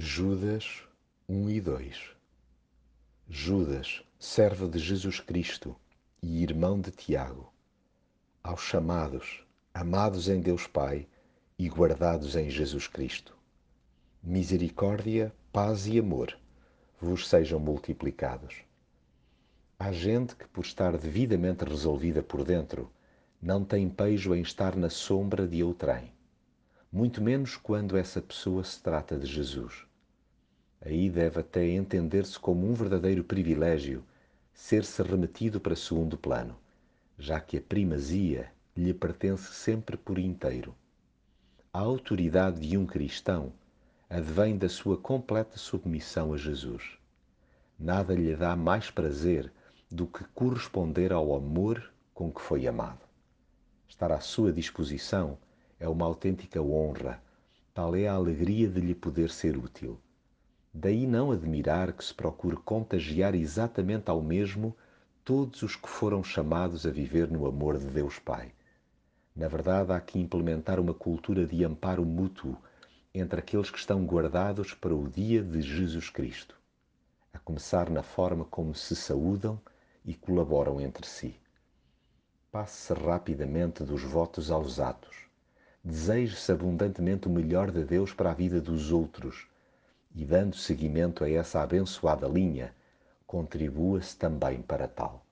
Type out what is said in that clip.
Judas 1 e 2 Judas, servo de Jesus Cristo e irmão de Tiago, aos chamados, amados em Deus Pai e guardados em Jesus Cristo. Misericórdia, paz e amor vos sejam multiplicados. Há gente que, por estar devidamente resolvida por dentro, não tem pejo em estar na sombra de outrem, muito menos quando essa pessoa se trata de Jesus. Aí deve até entender-se como um verdadeiro privilégio ser-se remetido para segundo plano, já que a primazia lhe pertence sempre por inteiro. A autoridade de um cristão advém da sua completa submissão a Jesus. Nada lhe dá mais prazer do que corresponder ao amor com que foi amado. Estar à sua disposição é uma autêntica honra, tal é a alegria de lhe poder ser útil. Daí não admirar que se procure contagiar exatamente ao mesmo todos os que foram chamados a viver no amor de Deus Pai. Na verdade, há que implementar uma cultura de amparo mútuo entre aqueles que estão guardados para o dia de Jesus Cristo, a começar na forma como se saúdam e colaboram entre si. Passe-se rapidamente dos votos aos atos. Deseje-se abundantemente o melhor de Deus para a vida dos outros e, dando seguimento a essa abençoada linha, contribua-se também para tal.